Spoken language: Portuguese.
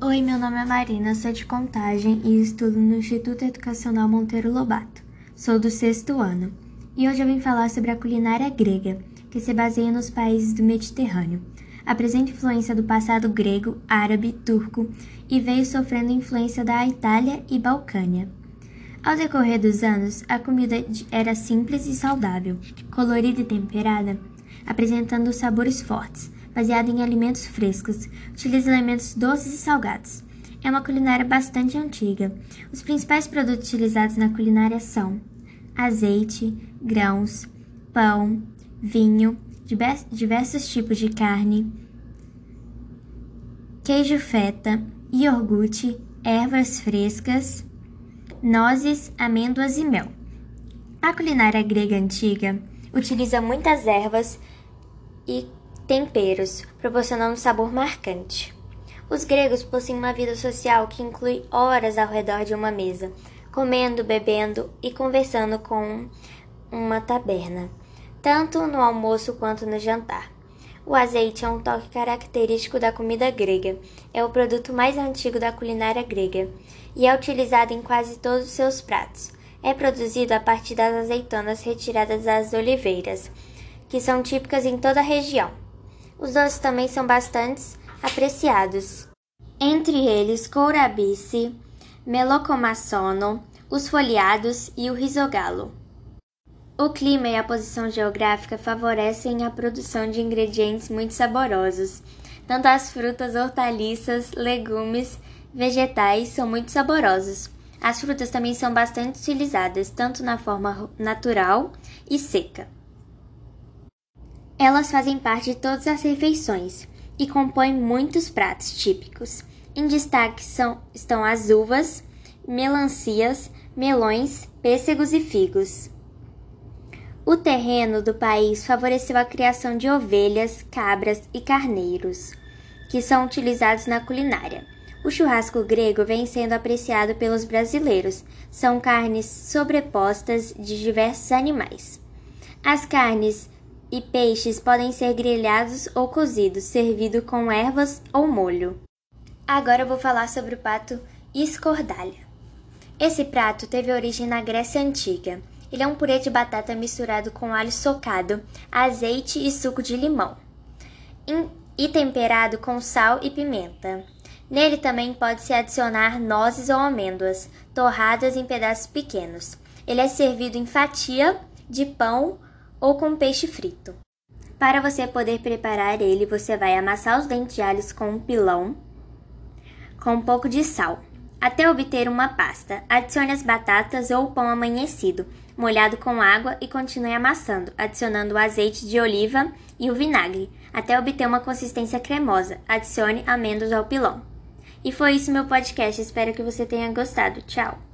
Oi, meu nome é Marina, sou de Contagem e estudo no Instituto Educacional Monteiro Lobato. Sou do sexto ano e hoje eu vim falar sobre a culinária grega, que se baseia nos países do Mediterrâneo. Apresenta influência do passado grego, árabe, turco e veio sofrendo influência da Itália e Balcânia. Ao decorrer dos anos, a comida era simples e saudável, colorida e temperada, apresentando sabores fortes, baseada em alimentos frescos, utiliza elementos doces e salgados. É uma culinária bastante antiga. Os principais produtos utilizados na culinária são azeite, grãos, pão, vinho, diversos tipos de carne, queijo feta, iogurte, ervas frescas, nozes, amêndoas e mel. A culinária grega antiga utiliza muitas ervas e temperos, proporcionando um sabor marcante. Os gregos possuem uma vida social que inclui horas ao redor de uma mesa, comendo, bebendo e conversando com uma taberna, tanto no almoço quanto no jantar. O azeite é um toque característico da comida grega. É o produto mais antigo da culinária grega e é utilizado em quase todos os seus pratos. É produzido a partir das azeitonas retiradas das oliveiras, que são típicas em toda a região. Os doces também são bastante apreciados. Entre eles, courabice, melocomassono, os folhados e o risogalo. O clima e a posição geográfica favorecem a produção de ingredientes muito saborosos. Tanto as frutas, hortaliças, legumes, vegetais são muito saborosos. As frutas também são bastante utilizadas, tanto na forma natural e seca. Elas fazem parte de todas as refeições e compõem muitos pratos típicos. Em destaque são, estão as uvas, melancias, melões, pêssegos e figos. O terreno do país favoreceu a criação de ovelhas, cabras e carneiros, que são utilizados na culinária. O churrasco grego vem sendo apreciado pelos brasileiros. São carnes sobrepostas de diversos animais. As carnes e peixes podem ser grelhados ou cozidos, servido com ervas ou molho. Agora eu vou falar sobre o prato escordalha. Esse prato teve origem na Grécia Antiga. Ele é um purê de batata misturado com alho socado, azeite e suco de limão, e temperado com sal e pimenta. Nele também pode-se adicionar nozes ou amêndoas, torradas em pedaços pequenos. Ele é servido em fatia de pão ou com peixe frito. Para você poder preparar ele, você vai amassar os dentes de alhos com um pilão, com um pouco de sal até obter uma pasta. Adicione as batatas ou o pão amanhecido, molhado com água e continue amassando, adicionando o azeite de oliva e o vinagre, até obter uma consistência cremosa. Adicione amêndoas ao pilão. E foi isso meu podcast, espero que você tenha gostado. Tchau!